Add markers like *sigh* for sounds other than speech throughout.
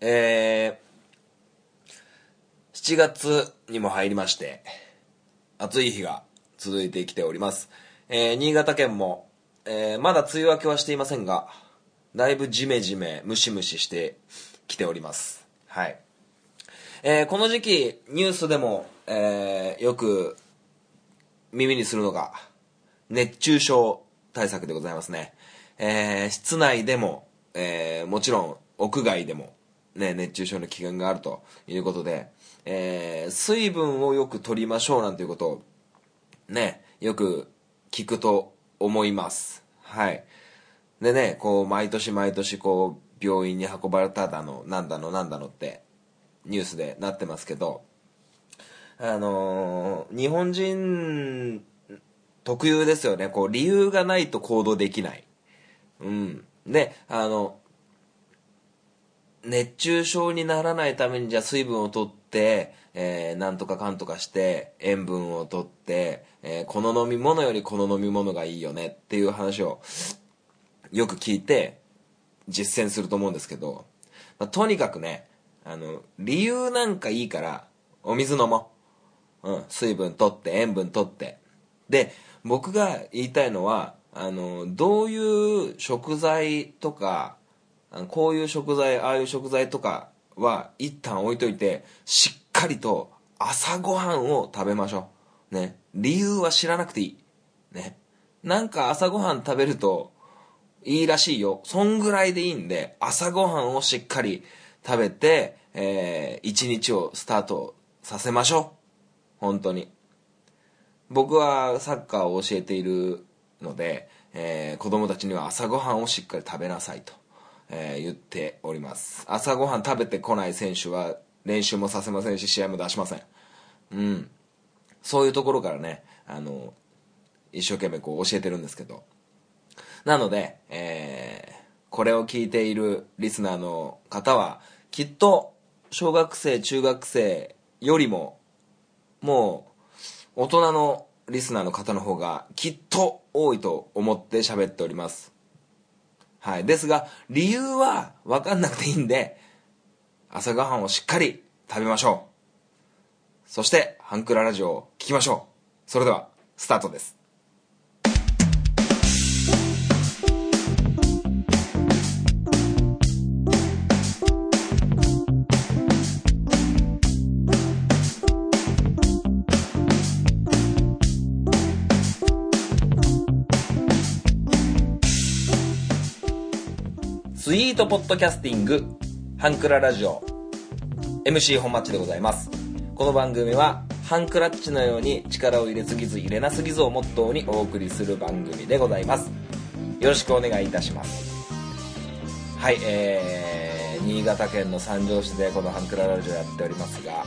えー、7月にも入りまして、暑い日が続いてきております。えー、新潟県も、えー、まだ梅雨明けはしていませんが、だいぶジメジメ、ムシムシしてきております。はい。えー、この時期、ニュースでも、えー、よく耳にするのが、熱中症対策でございますね。えー、室内でも、えー、もちろん屋外でも、ね、熱中症の危険があるということで、えー、水分をよく取りましょうなんていうことを、ね、よく聞くと思います。はい。でね、こう、毎年毎年、こう、病院に運ばれただの、なんだの、なんだのって、ニュースでなってますけど、あのー日本人特有ですよね。こう、理由がないと行動できない。うん。で、あの、熱中症にならないためにじゃあ水分を取って、えーなんとかかんとかして塩分を取って、えーこの飲み物よりこの飲み物がいいよねっていう話をよく聞いて実践すると思うんですけど、まあとにかくねあの理由なんかいいからお水飲もう、うん、水分取って塩分取って。で僕が言いたいのはあのどういう食材とかこういう食材ああいう食材とかは一旦置いといてしっかりと朝ごはんを食べましょう。ね。理由は知らなくていい。ね。なんか朝ごはん食べるといいらしいよ。そんぐらいでいいんで朝ごはんをしっかり食べて、えー一日をスタートさせましょう。本当に。僕はサッカーを教えているので、えー子供たちには朝ごはんをしっかり食べなさいと、えー言っております。朝ごはん食べてこない選手は練習もさせませんし試合も出しません。うん。そういうところからねあの一生懸命こう教えてるんですけど。なので、えーこれを聞いているリスナーの方はきっと小学生中学生よりももう大人のリスナーの方の方がきっと多いと思って喋っております。はい。ですが理由は分かんなくていいんで朝ごはんをしっかり食べましょう。そしてハンクララジオを聞きましょう。それではスタートです。スイートポッドキャスティングハンクララジオ MC 本マッチでございます。この番組はハンクラッチのように力を入れすぎず入れなすぎずをモットーにお送りする番組でございます。よろしくお願いいたします。はいえー、新潟県の三条市でこのハンクララジオやっておりますが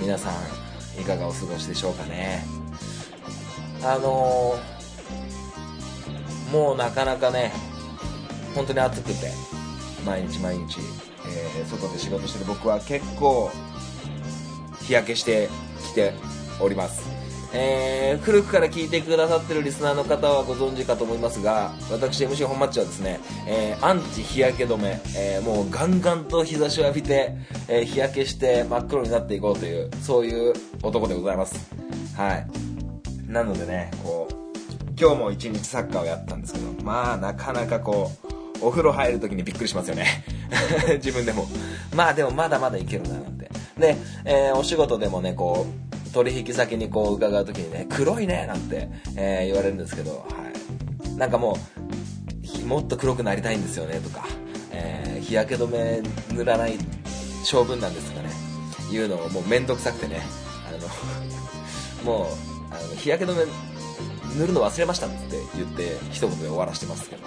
皆さんいかがお過ごしでしょうかね。あのー、もうなかなかね本当に暑くて毎日毎日、えー外で仕事してる僕は結構日焼けしてきております、えー古くから聞いてくださってるリスナーの方はご存知かと思いますが私 MC 本マッチはですね、えーアンチ日焼け止め、えもうガンガンと日差しを浴びて、え日焼けして真っ黒になっていこうというそういう男でございます。はい。なのでねこう今日も一日サッカーをやったんですけどまあなかなかこうお風呂入る時にびっくりしますよね。*laughs* 自分でも。まあでもまだまだいけるななんて。で、えーお仕事でもねこう取引先にこう伺う時にね黒いねなんて、えー言われるんですけど、はい、なんかもうもっと黒くなりたいんですよねとか、えー日焼け止め塗らない性分なんですとかね。言うのをもう面倒くさくてね。あの *laughs* もうあの日焼け止め塗るの忘れましたって言って一言で終わらしてますけど。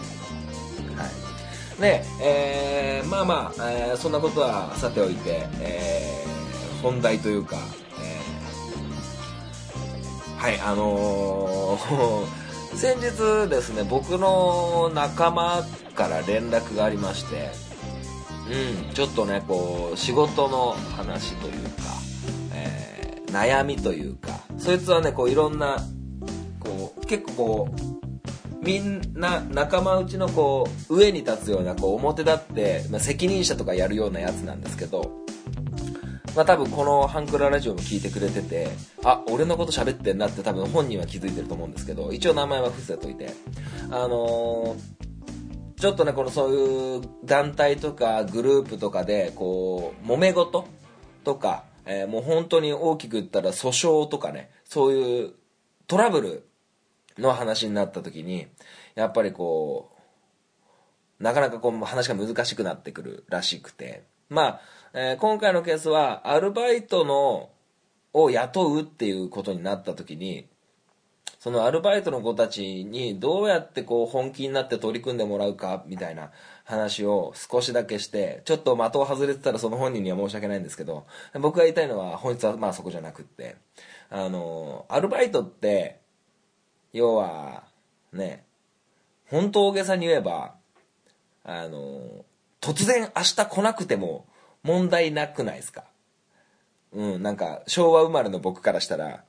はい。で、えーまあまあ、えーそんなことはさておいて、えー本題というか、えーはいあのー *laughs* 先日ですね僕の仲間から連絡がありましてうんちょっとねこう仕事の話というか、えー悩みというかそいつはねこういろんなこう結構こうみんな仲間内のこう上に立つようなこう表立って、まあ、責任者とかやるようなやつなんですけどまあ多分このハンクララジオも聞いてくれててあ俺のこと喋ってんなって多分本人は気づいてると思うんですけど一応名前は伏せといてあのーちょっとねこのそういう団体とかグループとかでこう揉め事とか、えー、もう本当に大きく言ったら訴訟とかねそういうトラブルの話になった時にやっぱりこうなかなかこう話が難しくなってくるらしくて。まあ、えー、今回のケースはアルバイトのを雇うっていうことになった時にそのアルバイトの子たちにどうやってこう本気になって取り組んでもらうかみたいな話を少しだけしてちょっと的を外れてたらその本人には申し訳ないんですけど僕が言いたいのは本質はまあそこじゃなくって。あのアルバイトって要はね本当大げさに言えばあの突然明日来なくても問題なくないですか？うんなんか昭和生まれの僕からしたら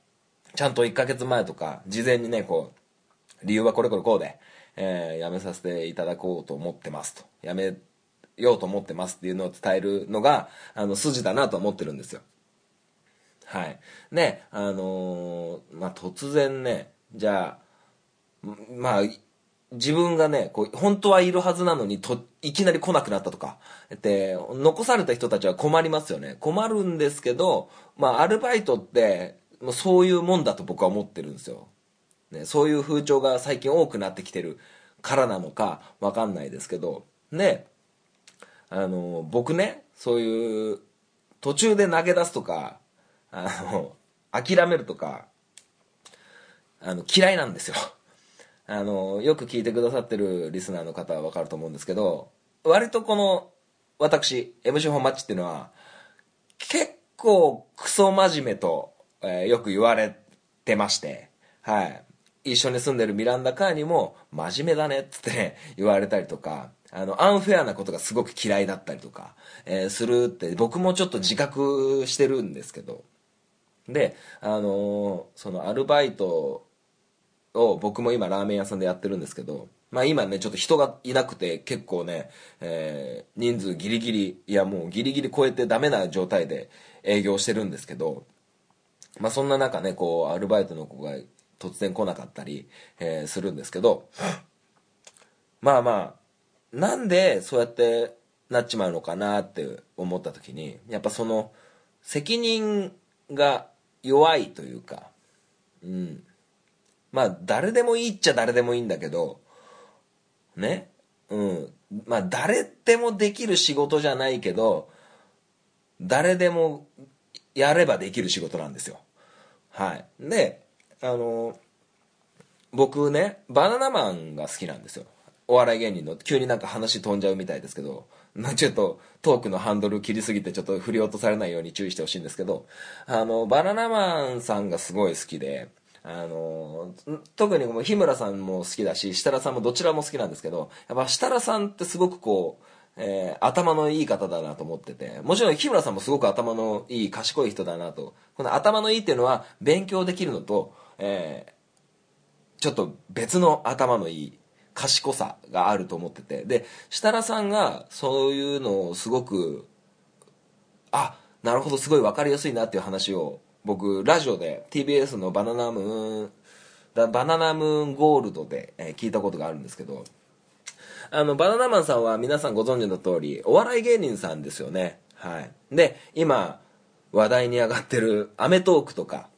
ちゃんと1ヶ月前とか、事前にね、こう、理由はこれこれこうで、えー、辞めさせていただこうと思ってますと。辞めようと思ってますっていうのを伝えるのが、あの、筋だなと思ってるんですよ。はい。ね、あのー、まあ、突然ね、じゃあ、まあ、自分がね、こう、本当はいるはずなのに、と、いきなり来なくなったとか、で、残された人たちは困りますよね。困るんですけど、まあ、アルバイトって、もうそういうもんだと僕は思ってるんですよ、ね、そういう風潮が最近多くなってきてるからなのか分かんないですけど。ねあの僕ねそういう途中で投げ出すとかあの諦めるとかあの嫌いなんですよあのよく聞いてくださってるリスナーの方は分かると思うんですけど割とこの私 MC 本マッチっていうのは結構クソ真面目とえー、よく言われてまして、はい。一緒に住んでるミランダ・カーにも、真面目だねっつってね、*laughs* 言われたりとか、あの、アンフェアなことがすごく嫌いだったりとか、えー、するって、僕もちょっと自覚してるんですけど、で、あのー、そのアルバイトを僕も今ラーメン屋さんでやってるんですけど、まあ今ね、ちょっと人がいなくて結構ね、えー、人数ギリギリ、いやもうギリギリ超えてダメな状態で営業してるんですけど、まあ、そんな中ねこうアルバイトの子が突然来なかったり、えー、するんですけどまあまあなんでそうやってなっちまうのかなって思った時にやっぱその責任が弱いというかうん。まあ誰でもいいっちゃ誰でもいいんだけどね？うん。まあ誰でもできる仕事じゃないけど誰でもやればできる仕事なんですよ。はい。であの僕ねバナナマンが好きなんですよ。お笑い芸人の急になんか話飛んじゃうみたいですけどちょっとトークのハンドル切りすぎてちょっと振り落とされないように注意してほしいんですけどあのバナナマンさんがすごい好きであの特にもう日村さんも好きだし設楽さんもどちらも好きなんですけどやっぱ設楽さんってすごくこうえー、頭のいい方だなと思ってて、もちろん日村さんもすごく頭のいい、賢い人だなと。この頭のいいっていうのは勉強できるのと、えー、ちょっと別の頭のいい賢さがあると思ってて。で、設楽さんがそういうのをすごく、あ、なるほど、すごい分かりやすいなっていう話を、僕、ラジオで TBS のバナナムーン、バナナムーンゴールドで、えー、聞いたことがあるんですけど、あの、バナナマンさんは皆さんご存知の通り、お笑い芸人さんですよね。はい。で、今、話題に上がってるアメトークとか、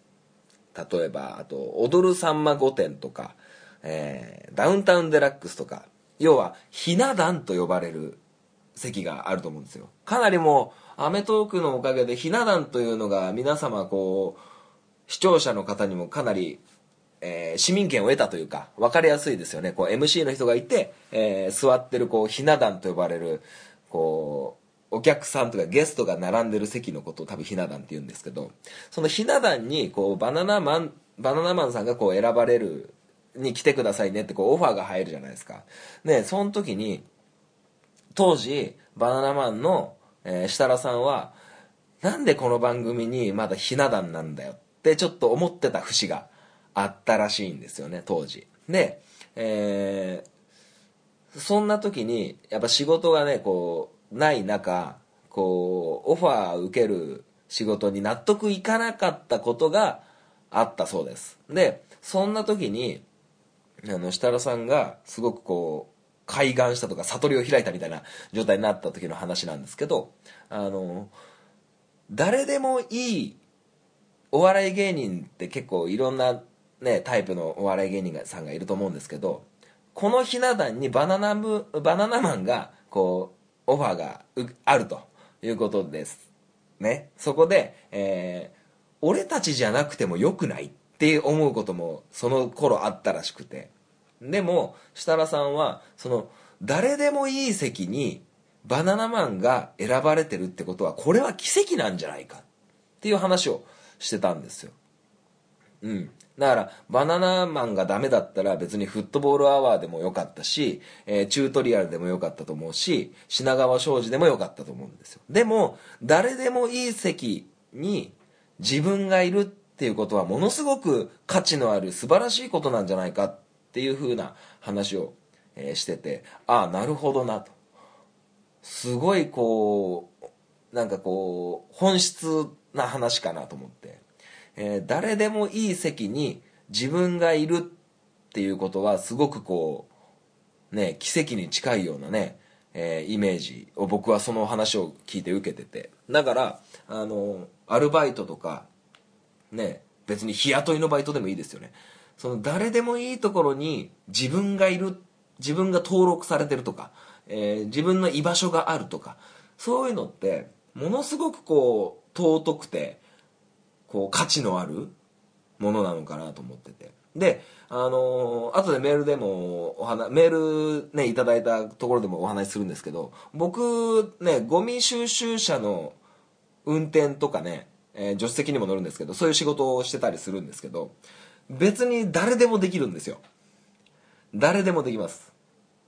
例えば、あと、踊るさんま御殿とか、えー、ダウンタウンデラックスとか、要は、ひな壇と呼ばれる席があると思うんですよ。かなりもう、アメトークのおかげで、ひな壇というのが皆様、こう、視聴者の方にもかなりえー、市民権を得たというか分かりやすいですよね。こう MC の人がいて、えー、座ってるこうひな壇と呼ばれるこうお客さんとかゲストが並んでる席のことを多分ひな壇って言うんですけどそのひな壇にこうバナナマンバナナマンさんがこう選ばれるに来てくださいねってこうオファーが入るじゃないですか。でその時に当時バナナマンの、えー、設楽さんはなんでこの番組にまだひな壇なんだよってちょっと思ってた節があったらしいんですよね当時。で、えー、そんな時にやっぱ仕事がねこうない中こうオファー受ける仕事に納得いかなかったことがあったそうです。でそんな時にあの設楽さんがすごくこう開眼したとか悟りを開いたみたいな状態になった時の話なんですけどあの誰でもいいお笑い芸人って結構いろんなねタイプのお笑い芸人さんがいると思うんですけどこのひな壇にバナナムバナナマンがこうオファーがあるということですね。そこで、えー、俺たちじゃなくてもよくないって思うこともその頃あったらしくて。でも設楽さんはその誰でもいい席にバナナマンが選ばれてるってことはこれは奇跡なんじゃないかっていう話をしてたんですよ。うん。だからバナナマンがダメだったら別にフットボールアワーでもよかったし、えー、チュートリアルでもよかったと思うし品川庄司でもよかったと思うんですよ。でも誰でもいい席に自分がいるっていうことはものすごく価値のある素晴らしいことなんじゃないかっていうふうな話を、え、しててああなるほどなと。すごいこうなんかこう本質な話かなと思って、えー、誰でもいい席に自分がいるっていうことはすごくこうね奇跡に近いようなね、えー、イメージを僕はその話を聞いて受けてて。だからあのアルバイトとかね別に日雇いのバイトでもいいですよね。その誰でもいいところに自分がいる自分が登録されてるとか、えー、自分の居場所があるとかそういうのってものすごくこう尊くてこう価値のあるものなのかなと思ってて。であのー、後でメールでもお話メールねいただいたところでもお話しするんですけど僕ねゴミ収集車の運転とかね、えー、助手席にも乗るんですけどそういう仕事をしてたりするんですけど別に誰でもできるんですよ。誰でもできます。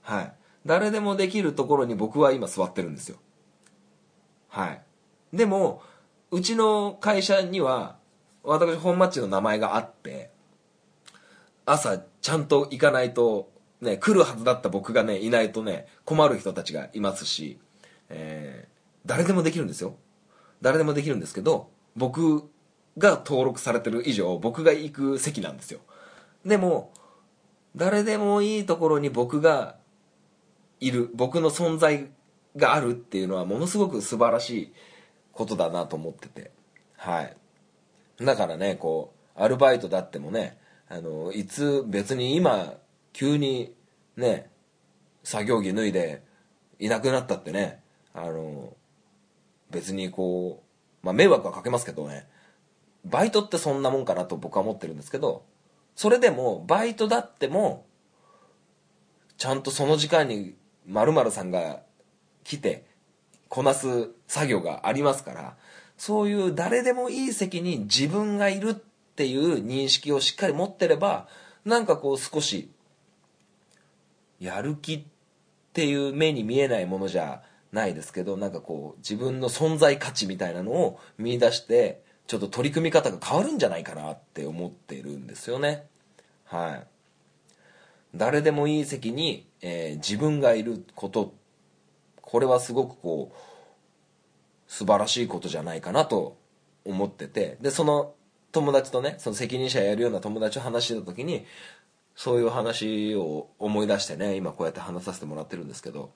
はい。誰でもできるところに僕は今座ってるんですよ。はい。でもうちの会社には私本マッチの名前があって朝ちゃんと行かないとね来るはずだった僕がねいないとね困る人たちがいますし、えー、誰でもできるんですよ。誰でもできるんですけど僕が登録されてる以上僕が行く席なんですよ。でも誰でもいいところに僕がいる僕の存在があるっていうのはものすごく素晴らしいことだなと思ってて。はい。だからねこうアルバイトだってもねあのいつ別に今急にね作業着脱いでいなくなったってねあの別にこうまあ迷惑はかけますけどね。バイトってそんなもんかなと僕は思ってるんですけどそれでもバイトだってもちゃんとその時間に〇〇さんが来てこなす作業がありますからそういう誰でもいい席に自分がいるっていう認識をしっかり持ってればなんかこう少しやる気っていう目に見えないものじゃないですけどなんかこう自分の存在価値みたいなのを見出してちょっと取り組み方が変わるんじゃないかなって思ってるんですよね。はい。誰でもいい席に、えー、自分がいることこれはすごくこう素晴らしいことじゃないかなと思っててでその友達とねその責任者やるような友達と話してた時にそういう話を思い出してね今こうやって話させてもらってるんですけど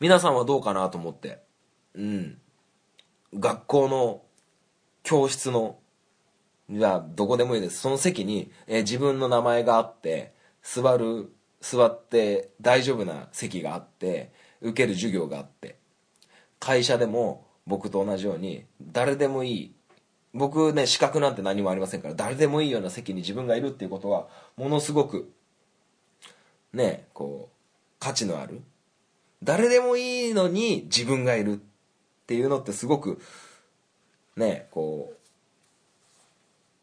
皆さんはどうかなと思ってうん。学校の教室のじゃあどこでもいいです。その席に、えー、自分の名前があって座る座って大丈夫な席があって受ける授業があって会社でも僕と同じように誰でもいい僕ね資格なんて何もありませんから誰でもいいような席に自分がいるっていうことはものすごくねこう価値のある。誰でもいいのに自分がいるっていうのってすごくねこう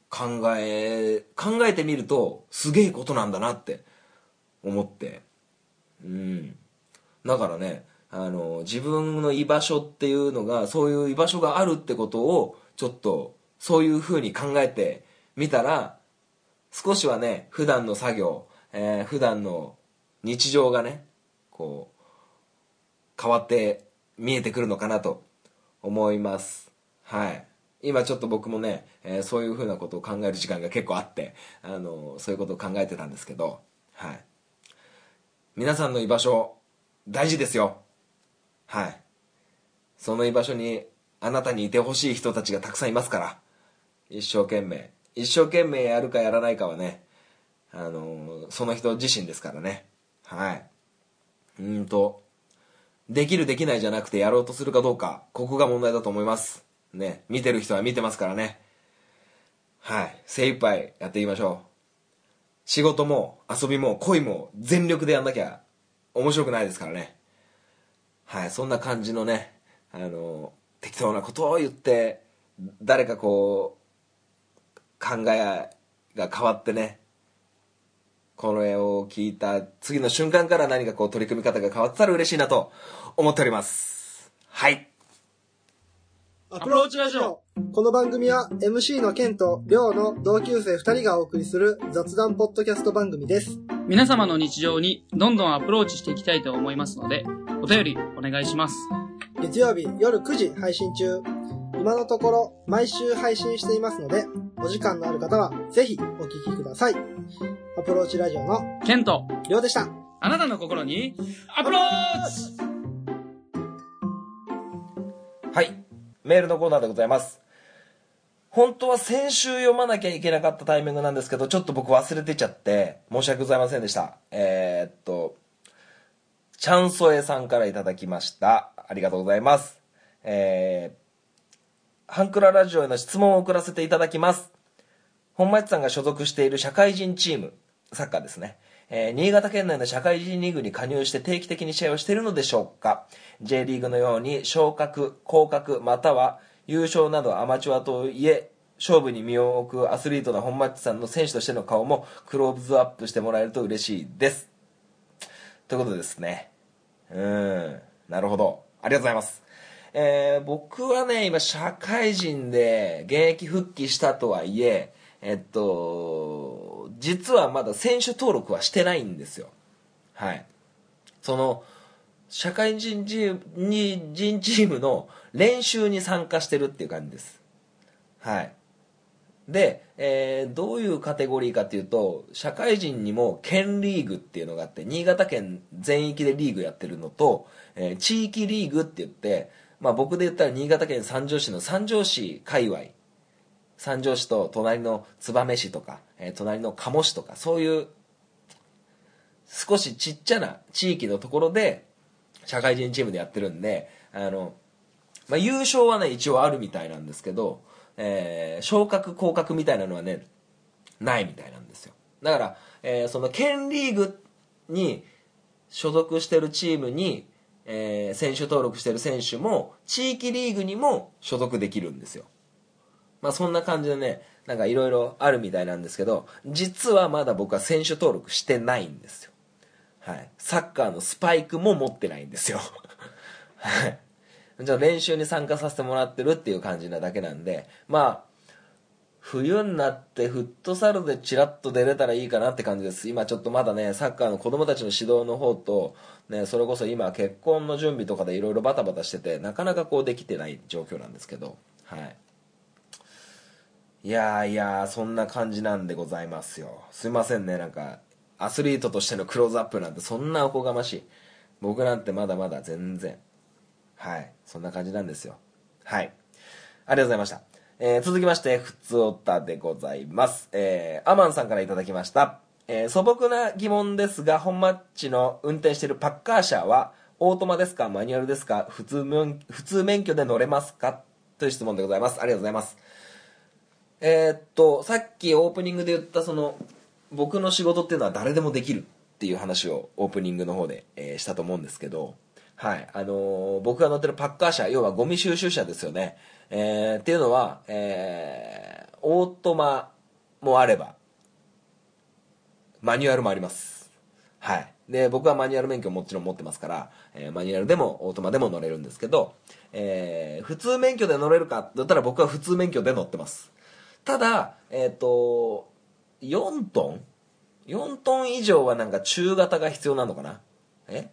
考え考えてみるとすげえことなんだなって思って。うん。だからねあの自分の居場所っていうのがそういう居場所があるってことをちょっとそういうふうに考えてみたら少しはね普段の作業、えー普段の日常がねこう変わって見えてくるのかなと思います。はい。今ちょっと僕もね、えーそういうふうなことを考える時間が結構あって、あのそういうことを考えてたんですけどはい。皆さんの居場所大事ですよ。はい。その居場所にあなたにいてほしい人たちがたくさんいますから一生懸命。一生懸命やるかやらないかはねあのその人自身ですからね。はい。うんとできるできないじゃなくてやろうとするかどうかここが問題だと思います。ね見てる人は見てますからね。はい。精一杯やっていきましょう。仕事も遊びも恋も全力でやんなきゃ面白くないですからね。はい。そんな感じのねあの適当なことを言って誰かこう考えが変わってねこの絵を聞いた次の瞬間から何かこう取り組み方が変わってたら嬉しいなと思っております。はい。アプローチラジオ。この番組は MC のケンとリョウの同級生2人がお送りする雑談ポッドキャスト番組です。皆様の日常にどんどんアプローチしていきたいと思いますので、お便りお願いします。月曜日夜9時配信中。今のところ毎週配信していますので、お時間のある方はぜひお聞きください。アプローチラジオのケント、リョウでした。あなたの心にアプローチはい。メールのコーナーでございます。本当は先週読まなきゃいけなかったタイミングなんですけど、ちょっと僕忘れてちゃって、申し訳ございませんでした。えー、っと、チャンソエさんからいただきました。ありがとうございます。えー、ハンクララジオへの質問を送らせていただきます。本町さんが所属している社会人チーム、サッカーですね。えー新潟県内の社会人リーグに加入して定期的に試合をしているのでしょうか？J リーグのように昇格、降格、または優勝などアマチュアといえ勝負に身を置くアスリートな本町さんの選手としての顔もクローズアップしてもらえると嬉しいです。ということですね。うん、なるほど。ありがとうございます。えー僕はね、今、社会人で現役復帰したとはいえ、えっと、実はまだ選手登録はしてないんですよ。はい。その、社会人チームに人チームの練習に参加してるっていう感じです。はい。で、えーどういうカテゴリーかっていうと、社会人にも県リーグっていうのがあって、新潟県全域でリーグやってるのと、えー地域リーグって言って、まあ僕で言ったら新潟県三条市の三条市界隈、三条市と隣の燕市とか、えー隣の鴨市とか、そういう少しちっちゃな地域のところで社会人チームでやってるんで、あの、まあ、優勝はね、一応あるみたいなんですけど、えー昇格、降格みたいなのはね、ないみたいなんですよ。だから、えーその県リーグに所属してるチームに、えー選手登録してる選手も、地域リーグにも所属できるんですよ。まあそんな感じでね、なんかいろいろあるみたいなんですけど、実はまだ僕は選手登録してないんですよ。はい。サッカーのスパイクも持ってないんですよ。*laughs* はい。じゃあ練習に参加させてもらってるっていう感じなだけなんで、まあ、冬になってフットサルでチラッと出れたらいいかなって感じです。今ちょっとまだね、サッカーの子供たちの指導の方と、ね、それこそ今結婚の準備とかでいろいろバタバタしてて、なかなかこうできてない状況なんですけど、はい。いやーいやー、そんな感じなんでございますよ。すいませんね、なんか、アスリートとしてのクローズアップなんてそんなおこがましい。僕なんてまだまだ全然。はい。そんな感じなんですよ。はい。ありがとうございました。えー続きまして、ふつおたでございます。えーアマンさんからいただきました。えー素朴な疑問ですが、本マッチの運転しているパッカー車は、オートマですか？マニュアルですか？普通免普通免許で乗れますか？という質問でございます。ありがとうございます。えーっと、さっきオープニングで言ったその、僕の仕事っていうのは誰でもできるっていう話をオープニングの方で、えーしたと思うんですけど、はい。あのー僕が乗ってるパッカー車、要はゴミ収集車ですよね。えーっていうのは、えーオートマもあれば、マニュアルもあります。はい。で、僕はマニュアル免許もちろん持ってますから、えーマニュアルでもオートマでも乗れるんですけど、えー普通免許で乗れるかって言ったら僕は普通免許で乗ってます。ただ、えっ、と、4トン？4トン以上はなんか中型が必要なのかな？え？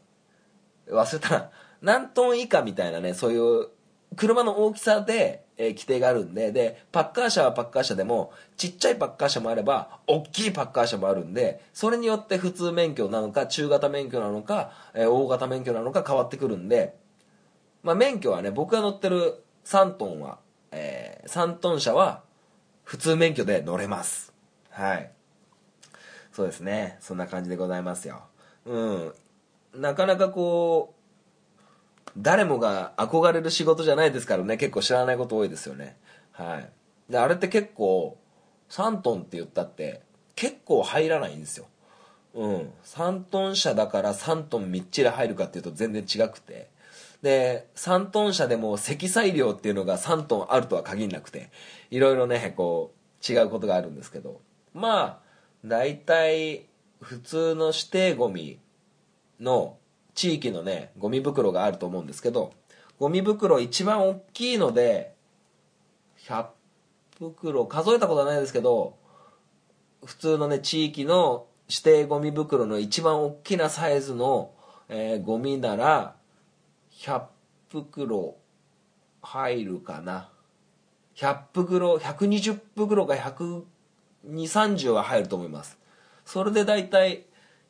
忘れたな。何トン以下みたいなね、そういう車の大きさで、えー規定があるんで、で、パッカー車はパッカー車でも、ちっちゃいパッカー車もあれば、大きいパッカー車もあるんで、それによって普通免許なのか、中型免許なのか、えー大型免許なのか変わってくるんで、まあ免許はね、僕が乗ってる3トンは、えー3トン車は、普通免許で乗れます。はい。そうですね。そんな感じでございますよ。うん。なかなかこう、誰もが憧れる仕事じゃないですからね、結構知らないこと多いですよね。はい。で、あれって結構、3トンって言ったって、結構入らないんですよ。うん。3トン車だから3トンみっちり入るかっていうと全然違くて。で、3トン車でも積載量っていうのが3トンあるとは限らなくて、いろいろね、こう、違うことがあるんですけど。まあ、大体、普通の指定ゴミの地域のね、ゴミ袋があると思うんですけど、ゴミ袋一番大きいので、100袋、数えたことはないですけど、普通のね、地域の指定ゴミ袋の一番大きなサイズの、えーゴミなら、100袋入るかな。100袋、120袋か120、30は入ると思います。それで大体、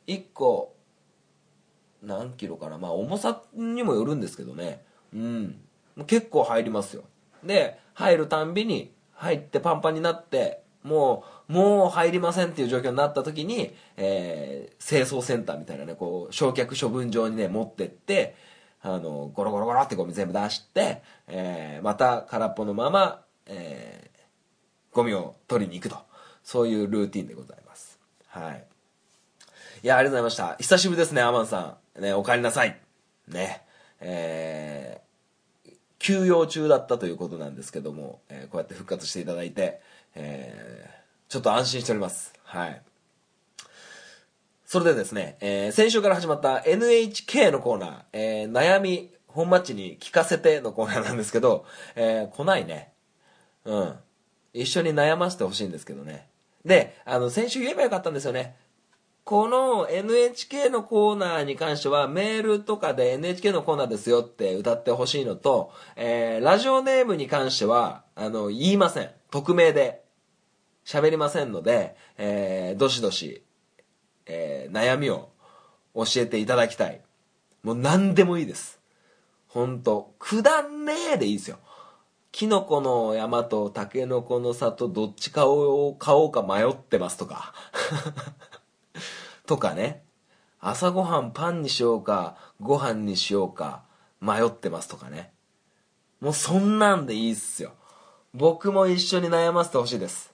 1個、何キロかなまあ重さにもよるんですけどねうん結構入りますよで入るたんびに入ってパンパンになってもうもう入りませんっていう状況になった時に、えー清掃センターみたいなねこう焼却処分場にね持ってってあのゴロゴロゴロってゴミ全部出して、えーまた空っぽのまま、えーゴミを取りに行くとそういうルーティンでございますはいいや、ありがとうございました。久しぶりですね、アマンさん。ね、お帰りなさい。ね。えー、休養中だったということなんですけども、えーこうやって復活していただいて、えーちょっと安心しております。はい。それでですね、えー先週から始まった NHK のコーナー、えー悩み、本マッチに聞かせてのコーナーなんですけど、えー来ないね。うん。一緒に悩ませてほしいんですけどね。で、あの、先週言えばよかったんですよね。この NHK のコーナーに関してはメールとかで NHK のコーナーですよって歌ってほしいのと、えーラジオネームに関しては、あの、言いません。匿名で喋りませんので、えーどしどし、えー悩みを教えていただきたい。もう何でもいいです。ほんと、くだんねえでいいですよ。キノコの山とタケノコの里どっち買おう買おうか迷ってますとか。*laughs* とかね。朝ごはんパンにしようか、ご飯にしようか、迷ってますとかね。もうそんなんでいいっすよ。僕も一緒に悩ませてほしいです。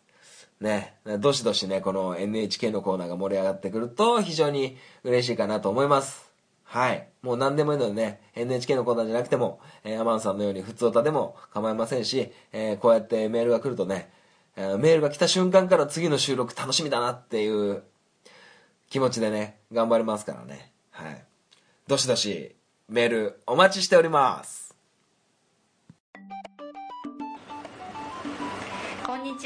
ね。どしどしね、この NHK のコーナーが盛り上がってくると非常に嬉しいかなと思います。はい。もう何でもいいのでね、NHK のコーナーじゃなくても、えーアマンさんのように普通歌でも構いませんし、えーこうやってメールが来るとね、えーメールが来た瞬間から次の収録楽しみだなっていう気持ちでね、頑張りますからね。はい。どしどしメールお待ちしております。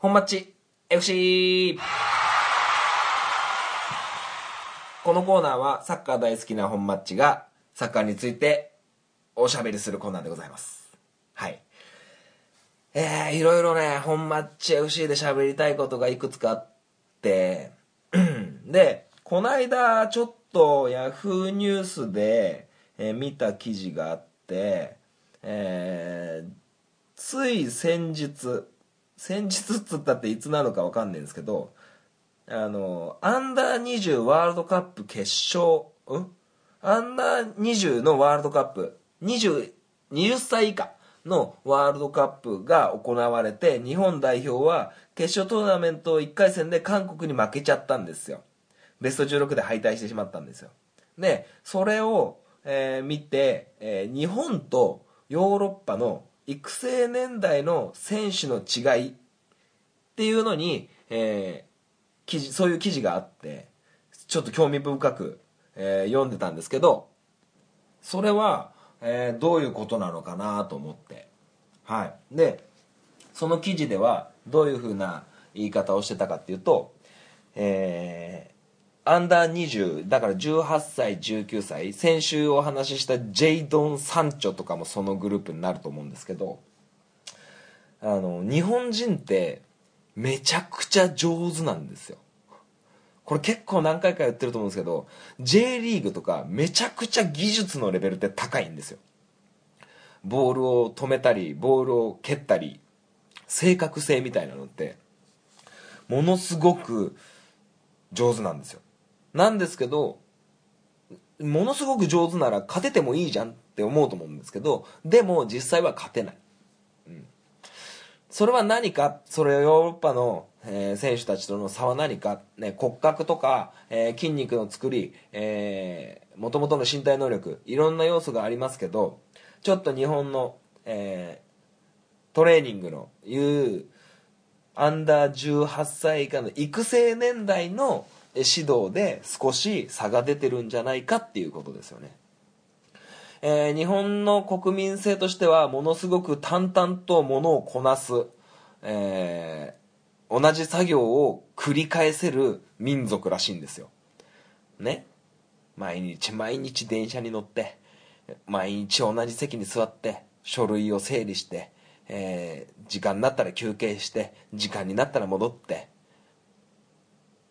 本マッチ FC! このコーナーはサッカー大好きな本マッチがサッカーについておしゃべりするコーナーでございます。はい。えー、いろいろね、本マッチ FC で喋りたいことがいくつかあって、*clears throat* で、こないだちょっとヤフーニュースで、えー見た記事があって、えーつい先日、先日っつったっていつなのかわかんないんですけど、あの、アンダー20ワールドカップ決勝う、ん？アンダー20のワールドカップ、20、20歳以下のワールドカップが行われて、日本代表は決勝トーナメント1回戦で韓国に負けちゃったんですよ。ベスト16で敗退してしまったんですよ。でそれを、えー見て、えー日本とヨーロッパの育成年代の選手の違いっていうのに、えー記事そういう記事があってちょっと興味深く、えー読んでたんですけどそれは、えーどういうことなのかなと思って。はい。でその記事ではどういうふうな言い方をしてたかっていうとえーアンダー20だから18歳19歳先週お話ししたジェイドン・サンチョとかもそのグループになると思うんですけどあの日本人ってめちゃくちゃ上手なんですよ。これ結構何回か言ってると思うんですけど J リーグとかめちゃくちゃ技術のレベルって高いんですよ。ボールを止めたりボールを蹴ったり正確性みたいなのってものすごく上手なんですよ。なんですけどものすごく上手なら勝ててもいいじゃんって思うと思うんですけどでも実際は勝てない、うん、それは何かそれはヨーロッパの、えー選手たちとの差は何か、ね、骨格とか、えー筋肉の作りもともとの身体能力いろんな要素がありますけどちょっと日本の、えートレーニングのいうアンダー18歳以下の育成年代の指導で少し差が出てるんじゃないかっていうことですよね。えー日本の国民性としてはものすごく淡々とものをこなす、えー同じ作業を繰り返せる民族らしいんですよ。ね？毎日毎日電車に乗って毎日同じ席に座って書類を整理して、えー時間になったら休憩して時間になったら戻って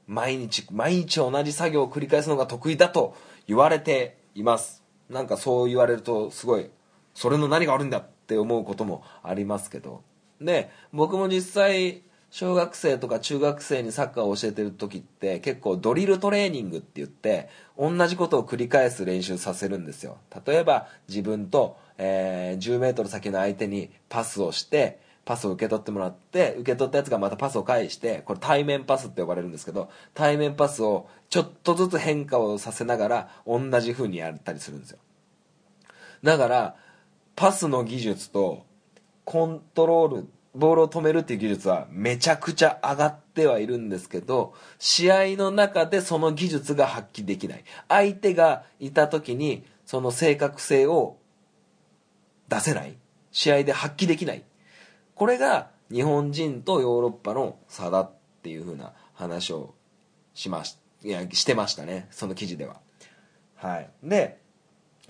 毎日毎日同じ作業を繰り返すのが得意だと言われています。なんかそう言われるとすごいそれの何が悪いんだって思うこともありますけど。で僕も実際小学生とか中学生にサッカーを教えてる時って結構ドリルトレーニングって言って同じことを繰り返す練習させるんですよ。例えば自分と、えー10メートル先の相手にパスをしてパスを受け取ってもらって受け取ったやつがまたパスを返してこれ対面パスって呼ばれるんですけど対面パスをちょっとずつ変化をさせながら同じ風にやったりするんですよ。だからパスの技術とコントロールボールを止めるっていう技術はめちゃくちゃ上がってはいるんですけど試合の中でその技術が発揮できない。相手がいた時にその正確性を出せない。試合で発揮できない。これが日本人とヨーロッパの差だっていう風な話をしましいやしてましたねその記事では。はい。で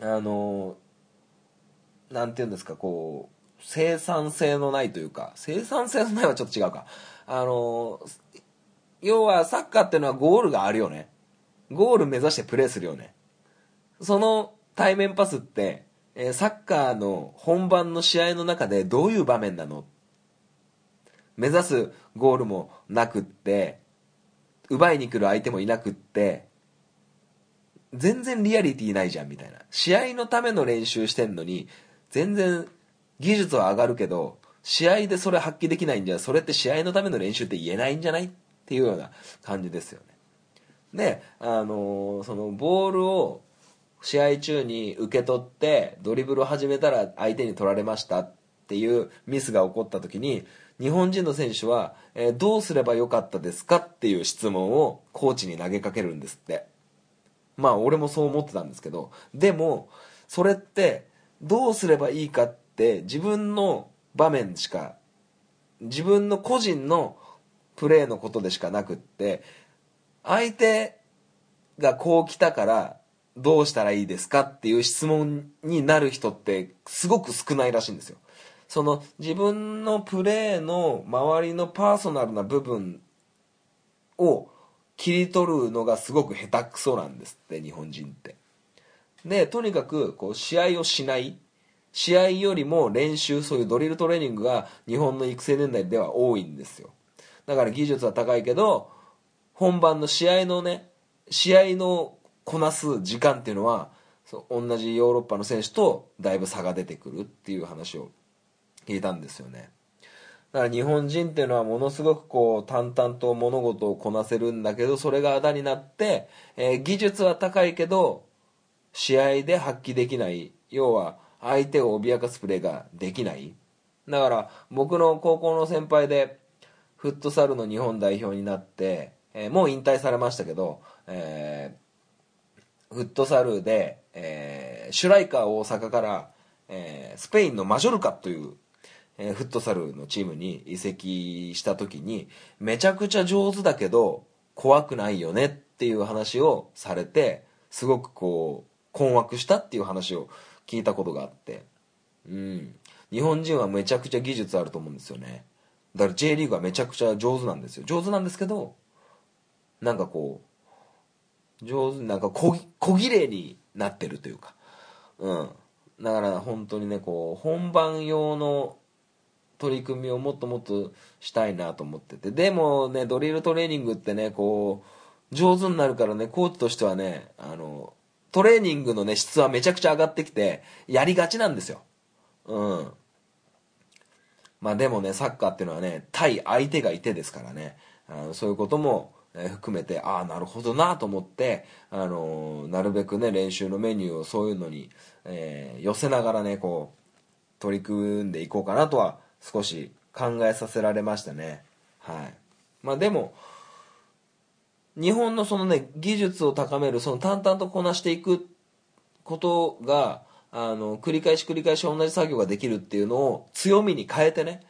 あのなんて言うんですかこう生産性のないというか生産性のないはちょっと違うか。あの要はサッカーっていうのはゴールがあるよね。ゴール目指してプレーするよね。その対面パスって、えサッカーの本番の試合の中でどういう場面なの目指すゴールもなくって奪いに来る相手もいなくって全然リアリティないじゃんみたいな。試合のための練習してんのに全然技術は上がるけど試合でそれ発揮できないんじゃそれって試合のための練習って言えないんじゃない？っていうような感じですよね。であのーそのボールを試合中に受け取ってドリブルを始めたら相手に取られましたっていうミスが起こった時に日本人の選手は、えーどうすればよかったですかっていう質問をコーチに投げかけるんですって。まあ俺もそう思ってたんですけどでもそれってどうすればいいかって自分の場面しか自分の個人のプレーのことでしかなくって相手がこう来たからどうしたらいいですかっていう質問になる人ってすごく少ないらしいんですよ。その自分のプレーの周りのパーソナルな部分を切り取るのがすごく下手くそなんですって日本人って。でとにかくこう試合をしない。試合よりも練習そういうドリルトレーニングが日本の育成年代では多いんですよ。だから技術は高いけど本番の試合のね試合のこなす時間っていうのはそう同じヨーロッパの選手とだいぶ差が出てくるっていう話を聞いたんですよね。だから日本人っていうのはものすごくこう淡々と物事をこなせるんだけどそれがあだになって、えー技術は高いけど試合で発揮できない。要は相手を脅かすプレーができない。だから僕の高校の先輩でフットサルの日本代表になって、えーもう引退されましたけど、えーフットサルで、えーシュライカー大阪から、えースペインのマジョルカという、えーフットサルのチームに移籍した時にめちゃくちゃ上手だけど怖くないよねっていう話をされてすごくこう困惑したっていう話を聞いたことがあって。うん。日本人はめちゃくちゃ技術あると思うんですよね。だから J リーグはめちゃくちゃ上手なんですよ。上手なんですけどなんかこう上手なんか小小綺麗になってるというか。うん。だから本当にねこう本番用の取り組みをもっともっとしたいなと思ってて。でもねドリルトレーニングってねこう上手になるからねコーチとしてはねあのトレーニングのね質はめちゃくちゃ上がってきてやりがちなんですよ。うん。まあでもねサッカーっていうのはね対相手がいてですからね。あのそういうことも含めてああなるほどなと思って、あのーなるべくね練習のメニューをそういうのに、えー寄せながらねこう取り組んでいこうかなとは少し考えさせられましたね。はい。まあでも日本のそのね技術を高めるその淡々とこなしていくことがあの繰り返し繰り返し同じ作業ができるっていうのを強みに変えてね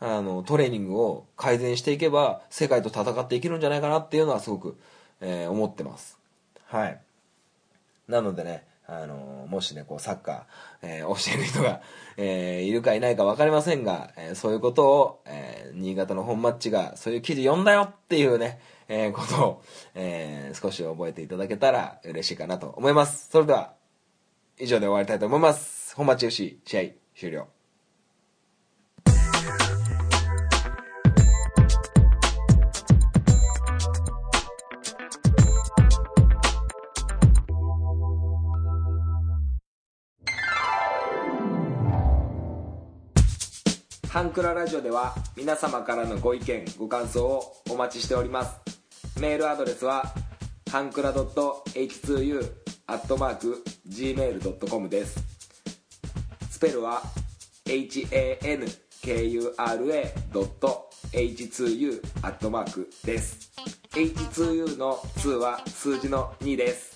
あのトレーニングを改善していけば世界と戦っていけるんじゃないかなっていうのはすごく、えー思ってます。はい。なのでねあのもしねこうサッカー、えー教える人が、えーいるかいないか分かりませんが、えーそういうことを、えー新潟の本マッチがそういう記事読んだよっていうね、えーことを、えー少し覚えていただけたら嬉しいかなと思います。それでは以上で終わりたいと思います。本マッチ FC 試合終了。クララジオでは皆様からのご意見ご感想をお待ちしております。メールアドレスはハンクラ .h2u.gmail.com です。スペルは hankura.h2u です。H2U の2は数字の2です。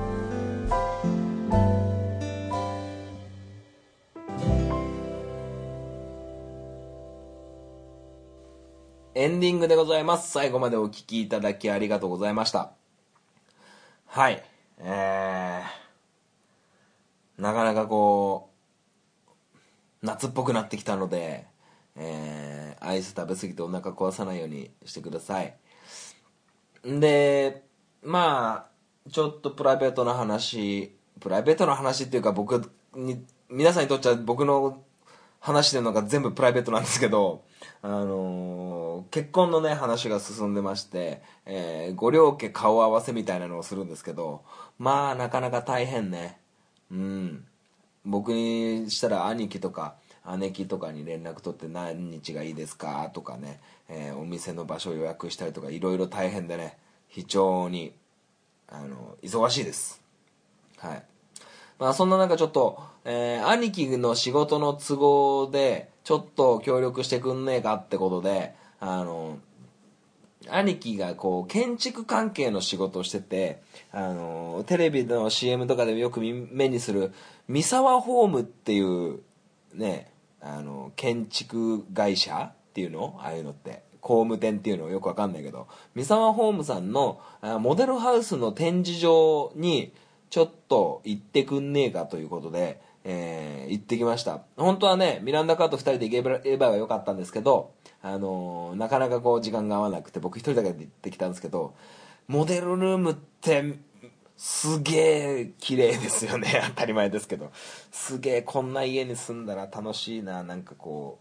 エンディングでございます。最後までお聞きいただきありがとうございました。はい。えー、なかなかこう、夏っぽくなってきたので、えー、アイス食べ過ぎてお腹壊さないようにしてください。んで、まあ、ちょっとプライベートな話、プライベートな話っていうか僕に、皆さんにとっちゃ僕の話してるのが全部プライベートなんですけど、あのー結婚のね話が進んでまして、えーご両家顔合わせみたいなのをするんですけどまあなかなか大変ね。うん。僕にしたら兄貴とか姉貴とかに連絡取って何日がいいですかとかね、えーお店の場所を予約したりとかいろいろ大変でね。非常にあの忙しいです。はい。まあそんな中ちょっと、えー兄貴の仕事の都合で、ちょっと協力してくんねえかってことで、あの、兄貴がこう、建築関係の仕事をしてて、あの、テレビの CM とかでよく目にする、三沢ホームっていう、ね、あの、建築会社っていうの？ああいうのって。工務店っていうのよくわかんないけど、三沢ホームさんのモデルハウスの展示場に、ちょっと行ってくんねえかということで、えー行ってきました。本当はね、ミランダカーと二人で行けばよかったんですけど、あのーなかなかこう時間が合わなくて、僕一人だけで行ってきたんですけど、モデルルームって、すげえ綺麗ですよね。*laughs* 当たり前ですけど。すげえこんな家に住んだら楽しいな、なんかこ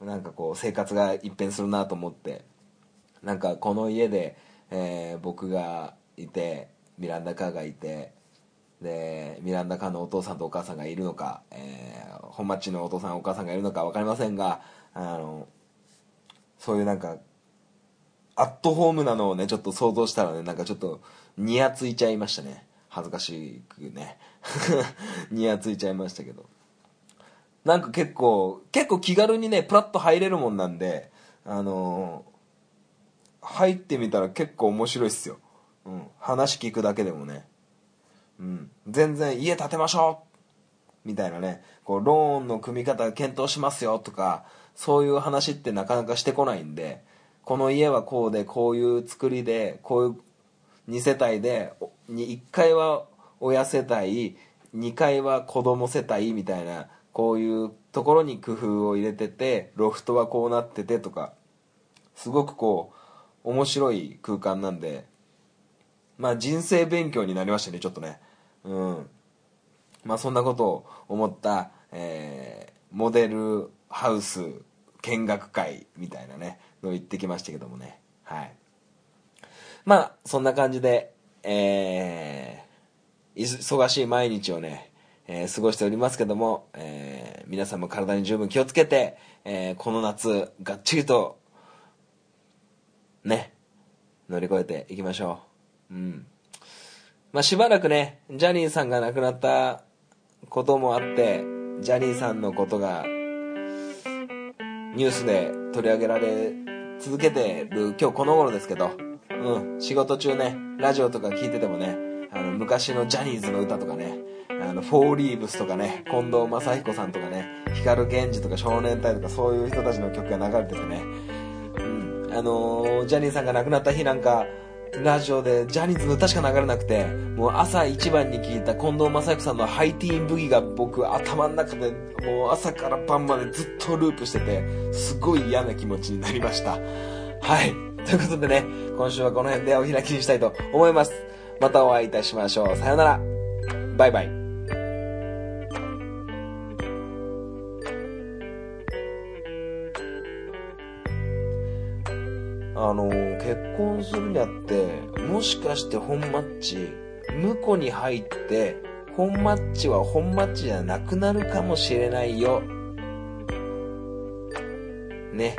う、なんかこう生活が一変するなと思って。なんかこの家で、えー僕がいてミランダ・カーがいてでミランダ・カーのお父さんとお母さんがいるのか、えー本町のお父さんお母さんがいるのか分かりませんがあのそういうなんかアットホームなのをねちょっと想像したらねなんかちょっとニヤついちゃいましたね。恥ずかしくね。*laughs* ニヤついちゃいましたけど。なんか結構結構気軽にねプラッと入れるもんなんであの入ってみたら結構面白いっすよ、うん、話聞くだけでもね、うん、全然家建てましょう。みたいなね。こうローンの組み方検討しますよとかそういう話ってなかなかしてこないんでこの家はこうでこういう作りでこういう2世帯で1階は親世帯2階は子供世帯みたいなこういうところに工夫を入れててロフトはこうなっててとかすごくこう面白い空間なんでまあ人生勉強になりましたねちょっとね。うん。まあそんなことを思った、えーモデルハウス見学会みたいなねの行ってきましたけどもね。はい。まあそんな感じでえー、忙しい毎日をね、えー過ごしておりますけども、えー皆さんも体に十分気をつけて、えーこの夏がっちりとね乗り越えていきましょう。うん。まあしばらくねジャニーさんが亡くなったこともあってジャニーさんのことがニュースで取り上げられ続けてる今日この頃ですけど、うん、仕事中ねラジオとか聞いててもねあの昔のジャニーズの歌とかねあのフォーリーブスとかね近藤正彦さんとかね光源氏とか少年隊とかそういう人たちの曲が流れててねうんあのージャニーさんが亡くなった日なんかラジオでジャニーズの歌しか流れなくてもう朝一番に聞いた近藤正彦さんのハイティーンブギが僕頭の中でもう朝から晩までずっとループしててすごい嫌な気持ちになりました。はい。ということでね今週はこの辺でお開きにしたいと思います。またお会いいたしましょう。さよなら。バイバイ。あの結婚するにあってもしかして本マッチ婿に入って本マッチは本マッチじゃなくなるかもしれないよ。ね。